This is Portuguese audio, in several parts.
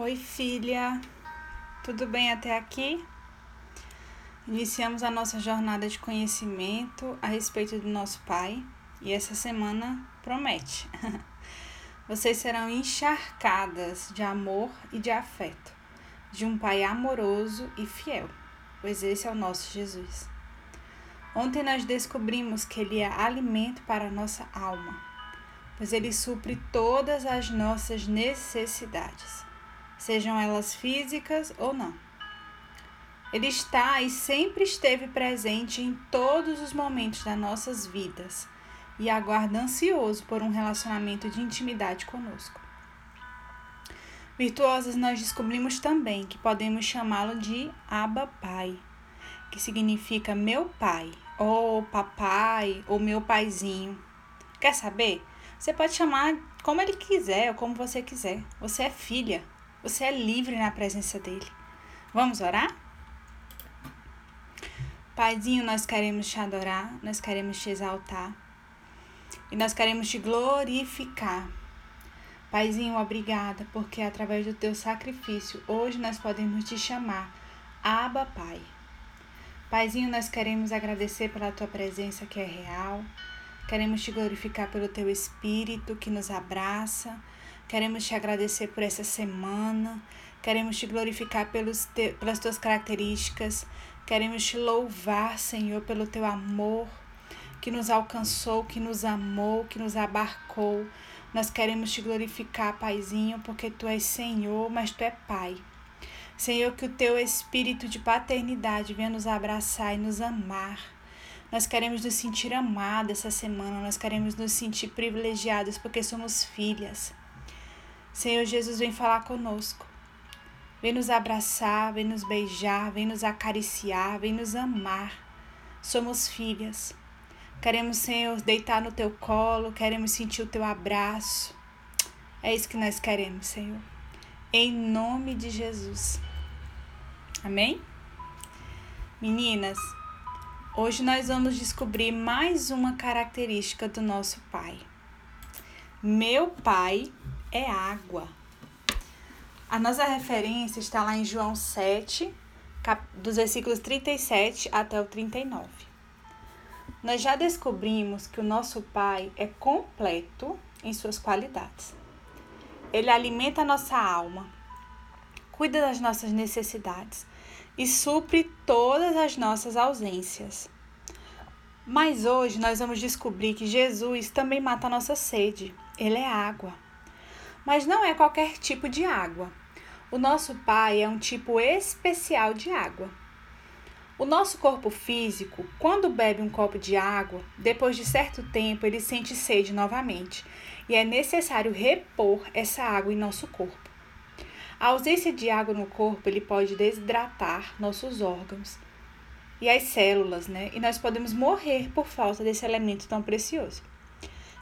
Oi, filha. Tudo bem até aqui? Iniciamos a nossa jornada de conhecimento a respeito do nosso Pai e essa semana promete. Vocês serão encharcadas de amor e de afeto, de um Pai amoroso e fiel, pois esse é o nosso Jesus. Ontem nós descobrimos que Ele é alimento para a nossa alma, pois Ele supre todas as nossas necessidades sejam elas físicas ou não. Ele está e sempre esteve presente em todos os momentos das nossas vidas e aguarda ansioso por um relacionamento de intimidade conosco. Virtuosas, nós descobrimos também que podemos chamá-lo de Abba Pai, que significa meu pai, ou papai, ou meu paizinho. Quer saber? Você pode chamar como ele quiser ou como você quiser. Você é filha, você é livre na presença dele. Vamos orar? Paizinho, nós queremos te adorar, nós queremos te exaltar e nós queremos te glorificar. Paizinho, obrigada, porque através do teu sacrifício, hoje nós podemos te chamar Abba Pai. Paizinho, nós queremos agradecer pela tua presença que é real. Queremos te glorificar pelo teu espírito que nos abraça Queremos te agradecer por essa semana. Queremos te glorificar pelos te, pelas tuas características. Queremos te louvar, Senhor, pelo teu amor que nos alcançou, que nos amou, que nos abarcou. Nós queremos te glorificar, Paizinho, porque tu és Senhor, mas tu é Pai. Senhor, que o teu espírito de paternidade venha nos abraçar e nos amar. Nós queremos nos sentir amados essa semana, nós queremos nos sentir privilegiados porque somos filhas. Senhor Jesus, vem falar conosco. Vem nos abraçar, vem nos beijar, vem nos acariciar, vem nos amar. Somos filhas. Queremos, Senhor, deitar no teu colo, queremos sentir o teu abraço. É isso que nós queremos, Senhor. Em nome de Jesus. Amém? Meninas, hoje nós vamos descobrir mais uma característica do nosso Pai. Meu Pai é água. A nossa referência está lá em João 7, dos versículos 37 até o 39. Nós já descobrimos que o nosso Pai é completo em suas qualidades. Ele alimenta a nossa alma, cuida das nossas necessidades e supre todas as nossas ausências. Mas hoje nós vamos descobrir que Jesus também mata a nossa sede. Ele é água mas não é qualquer tipo de água. O nosso pai é um tipo especial de água. O nosso corpo físico, quando bebe um copo de água, depois de certo tempo ele sente sede novamente e é necessário repor essa água em nosso corpo. A ausência de água no corpo ele pode desidratar nossos órgãos e as células, né? E nós podemos morrer por falta desse elemento tão precioso.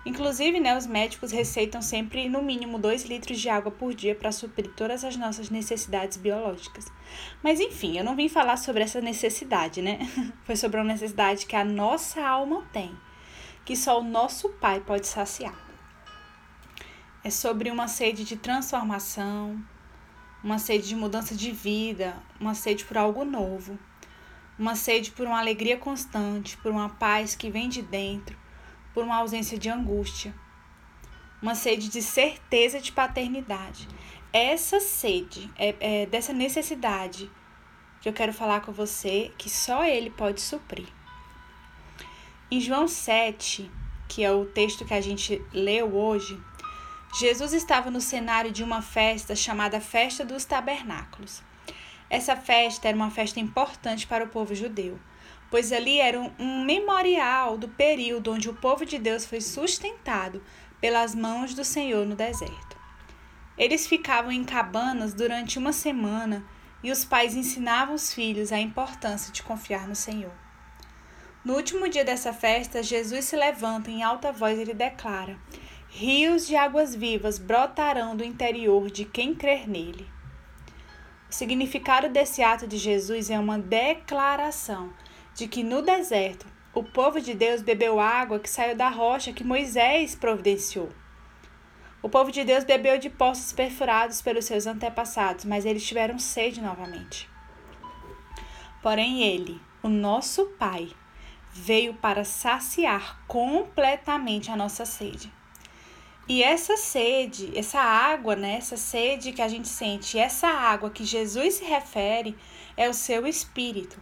Inclusive, né, os médicos receitam sempre no mínimo 2 litros de água por dia para suprir todas as nossas necessidades biológicas. Mas enfim, eu não vim falar sobre essa necessidade, né? Foi sobre uma necessidade que a nossa alma tem, que só o nosso Pai pode saciar. É sobre uma sede de transformação, uma sede de mudança de vida, uma sede por algo novo, uma sede por uma alegria constante, por uma paz que vem de dentro por uma ausência de angústia, uma sede de certeza de paternidade. Essa sede, é, é dessa necessidade que eu quero falar com você, que só Ele pode suprir. Em João 7, que é o texto que a gente leu hoje, Jesus estava no cenário de uma festa chamada Festa dos Tabernáculos. Essa festa era uma festa importante para o povo judeu pois ali era um, memorial do período onde o povo de Deus foi sustentado pelas mãos do Senhor no deserto. Eles ficavam em cabanas durante uma semana e os pais ensinavam os filhos a importância de confiar no Senhor. No último dia dessa festa, Jesus se levanta em alta voz e ele declara: Rios de águas vivas brotarão do interior de quem crer nele. O significado desse ato de Jesus é uma declaração de que no deserto o povo de Deus bebeu água que saiu da rocha que Moisés providenciou. O povo de Deus bebeu de poços perfurados pelos seus antepassados, mas eles tiveram sede novamente. Porém, ele, o nosso Pai, veio para saciar completamente a nossa sede. E essa sede, essa água, né, essa sede que a gente sente, essa água que Jesus se refere, é o seu espírito.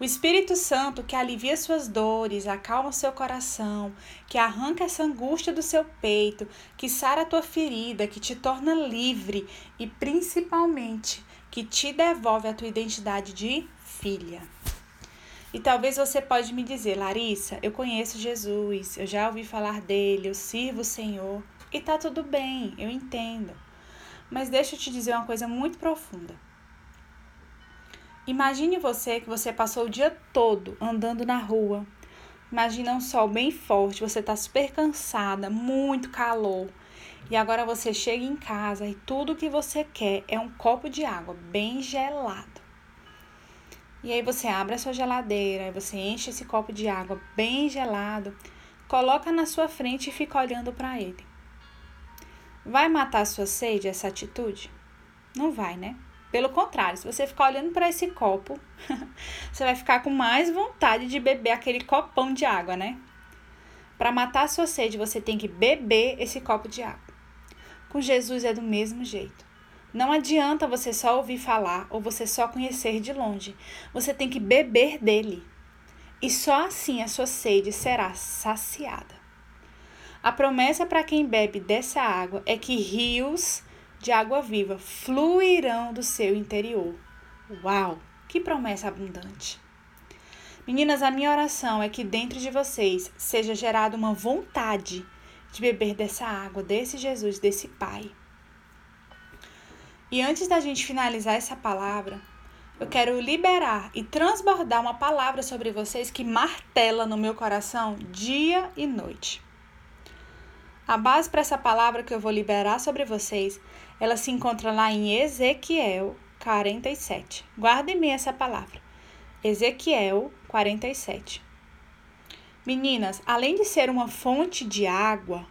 O Espírito Santo que alivia suas dores, acalma seu coração, que arranca essa angústia do seu peito, que sara a tua ferida, que te torna livre e principalmente que te devolve a tua identidade de filha. E talvez você pode me dizer, Larissa, eu conheço Jesus, eu já ouvi falar dele, eu sirvo o Senhor e tá tudo bem, eu entendo. Mas deixa eu te dizer uma coisa muito profunda. Imagine você que você passou o dia todo andando na rua. Imagina um sol bem forte, você está super cansada, muito calor. E agora você chega em casa e tudo que você quer é um copo de água bem gelado. E aí você abre a sua geladeira, você enche esse copo de água bem gelado, coloca na sua frente e fica olhando para ele. Vai matar a sua sede essa atitude? Não vai, né? Pelo contrário, se você ficar olhando para esse copo, você vai ficar com mais vontade de beber aquele copão de água, né? Para matar a sua sede, você tem que beber esse copo de água. Com Jesus é do mesmo jeito. Não adianta você só ouvir falar ou você só conhecer de longe. Você tem que beber dele. E só assim a sua sede será saciada. A promessa para quem bebe dessa água é que rios de água viva fluirão do seu interior. Uau, que promessa abundante! Meninas, a minha oração é que dentro de vocês seja gerada uma vontade de beber dessa água, desse Jesus, desse Pai. E antes da gente finalizar essa palavra, eu quero liberar e transbordar uma palavra sobre vocês que martela no meu coração dia e noite. A base para essa palavra que eu vou liberar sobre vocês, ela se encontra lá em Ezequiel 47. Guardem bem essa palavra. Ezequiel 47. Meninas, além de ser uma fonte de água,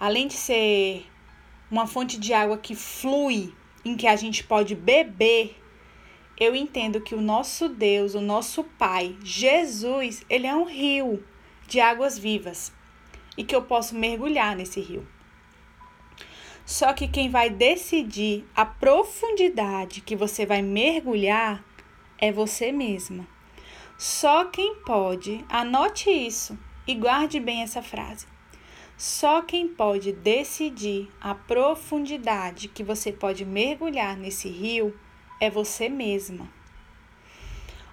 além de ser uma fonte de água que flui, em que a gente pode beber, eu entendo que o nosso Deus, o nosso Pai, Jesus, ele é um rio de águas vivas e que eu posso mergulhar nesse rio. Só que quem vai decidir a profundidade que você vai mergulhar é você mesma. Só quem pode, anote isso e guarde bem essa frase. Só quem pode decidir a profundidade que você pode mergulhar nesse rio é você mesma.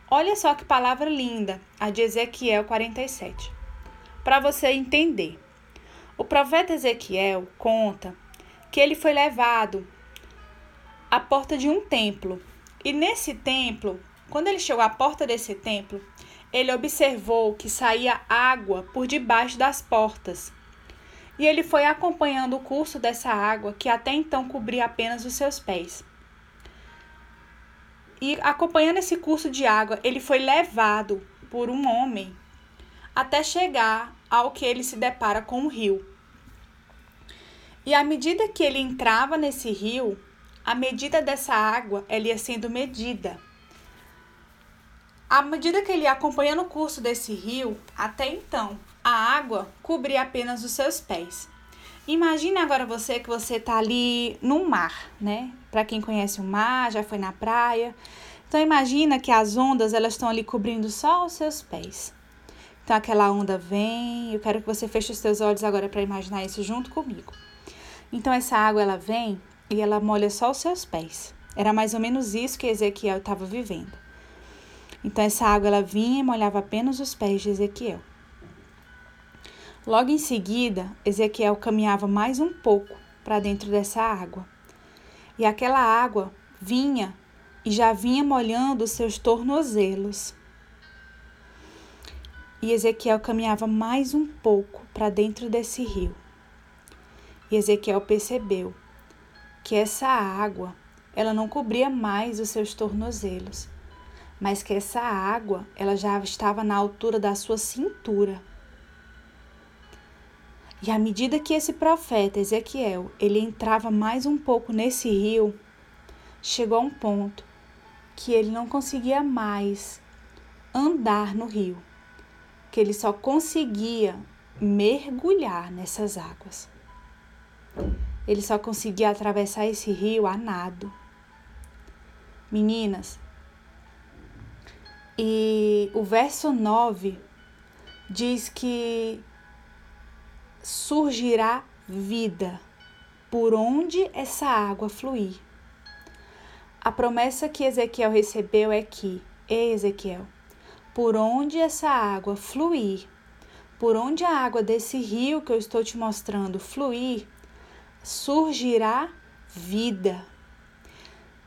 Olha só que palavra linda, a de Ezequiel 47 para você entender. O profeta Ezequiel conta que ele foi levado à porta de um templo. E nesse templo, quando ele chegou à porta desse templo, ele observou que saía água por debaixo das portas. E ele foi acompanhando o curso dessa água, que até então cobria apenas os seus pés. E acompanhando esse curso de água, ele foi levado por um homem até chegar ao que ele se depara com o rio. E à medida que ele entrava nesse rio, a medida dessa água ela ia sendo medida. À medida que ele ia acompanhando o curso desse rio, até então, a água cobria apenas os seus pés. Imagine agora você que você está ali no mar, né? Para quem conhece o mar, já foi na praia. Então imagina que as ondas elas estão ali cobrindo só os seus pés. Então aquela onda vem, eu quero que você feche os seus olhos agora para imaginar isso junto comigo. Então essa água ela vem e ela molha só os seus pés. Era mais ou menos isso que Ezequiel estava vivendo. Então essa água ela vinha e molhava apenas os pés de Ezequiel. Logo em seguida, Ezequiel caminhava mais um pouco para dentro dessa água. E aquela água vinha e já vinha molhando os seus tornozelos. E Ezequiel caminhava mais um pouco para dentro desse rio. E Ezequiel percebeu que essa água, ela não cobria mais os seus tornozelos, mas que essa água, ela já estava na altura da sua cintura. E à medida que esse profeta Ezequiel, ele entrava mais um pouco nesse rio, chegou a um ponto que ele não conseguia mais andar no rio, que ele só conseguia mergulhar nessas águas. Ele só conseguia atravessar esse rio a nado. Meninas, e o verso 9 diz que surgirá vida por onde essa água fluir. A promessa que Ezequiel recebeu é que, Ei Ezequiel, por onde essa água fluir, por onde a água desse rio que eu estou te mostrando fluir, surgirá vida.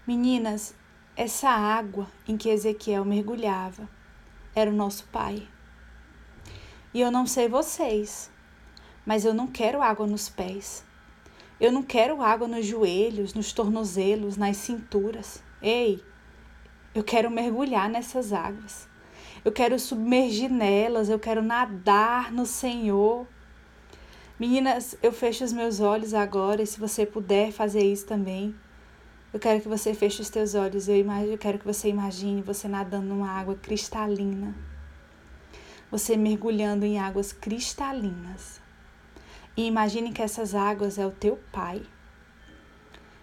Meninas, essa água em que Ezequiel mergulhava era o nosso Pai. E eu não sei vocês, mas eu não quero água nos pés. Eu não quero água nos joelhos, nos tornozelos, nas cinturas. Ei, eu quero mergulhar nessas águas. Eu quero submergir nelas, eu quero nadar no Senhor. Meninas, eu fecho os meus olhos agora e se você puder fazer isso também. Eu quero que você feche os teus olhos. Eu, imagine, eu quero que você imagine você nadando numa água cristalina. Você mergulhando em águas cristalinas. E imagine que essas águas é o teu Pai.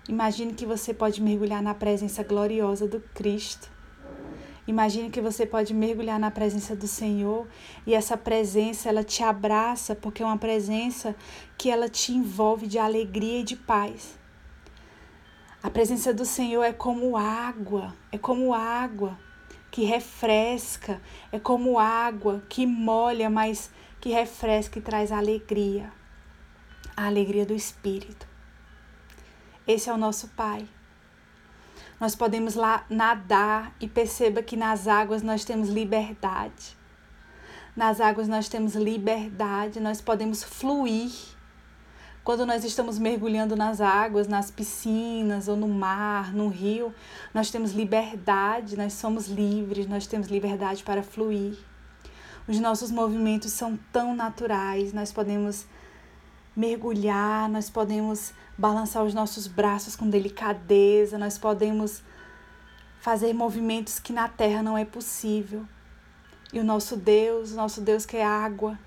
Imagine que você pode mergulhar na presença gloriosa do Cristo. Imagine que você pode mergulhar na presença do Senhor e essa presença ela te abraça porque é uma presença que ela te envolve de alegria e de paz. A presença do Senhor é como água, é como água que refresca, é como água que molha, mas que refresca e traz alegria a alegria do Espírito. Esse é o nosso Pai. Nós podemos lá nadar e perceba que nas águas nós temos liberdade. Nas águas nós temos liberdade, nós podemos fluir. Quando nós estamos mergulhando nas águas, nas piscinas ou no mar, no rio, nós temos liberdade, nós somos livres, nós temos liberdade para fluir. Os nossos movimentos são tão naturais, nós podemos mergulhar, nós podemos balançar os nossos braços com delicadeza, nós podemos fazer movimentos que na terra não é possível. E o nosso Deus, o nosso Deus que é água,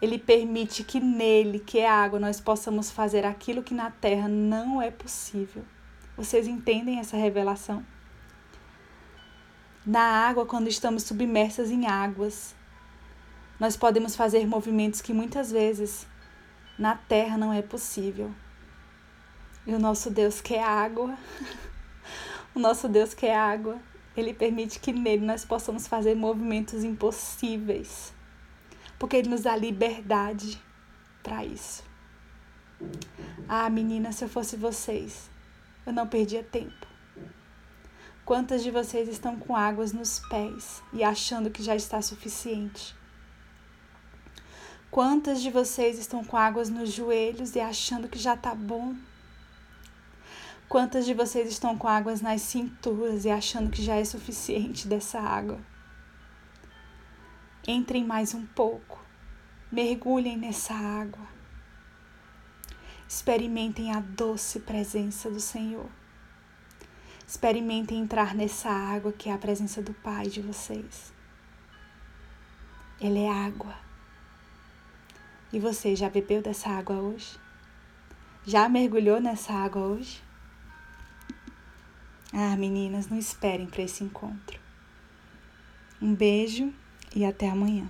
ele permite que nele, que é água, nós possamos fazer aquilo que na terra não é possível. Vocês entendem essa revelação? Na água, quando estamos submersas em águas, nós podemos fazer movimentos que muitas vezes na terra não é possível. E o nosso Deus quer água. o nosso Deus quer água. Ele permite que nele nós possamos fazer movimentos impossíveis. Porque ele nos dá liberdade para isso. Ah, menina, se eu fosse vocês, eu não perdia tempo. Quantas de vocês estão com águas nos pés e achando que já está suficiente? Quantas de vocês estão com águas nos joelhos e achando que já tá bom? Quantas de vocês estão com águas nas cinturas e achando que já é suficiente dessa água? Entrem mais um pouco, mergulhem nessa água. Experimentem a doce presença do Senhor. Experimentem entrar nessa água que é a presença do Pai de vocês. Ele é água. E você já bebeu dessa água hoje? Já mergulhou nessa água hoje? Ah, meninas, não esperem para esse encontro. Um beijo e até amanhã.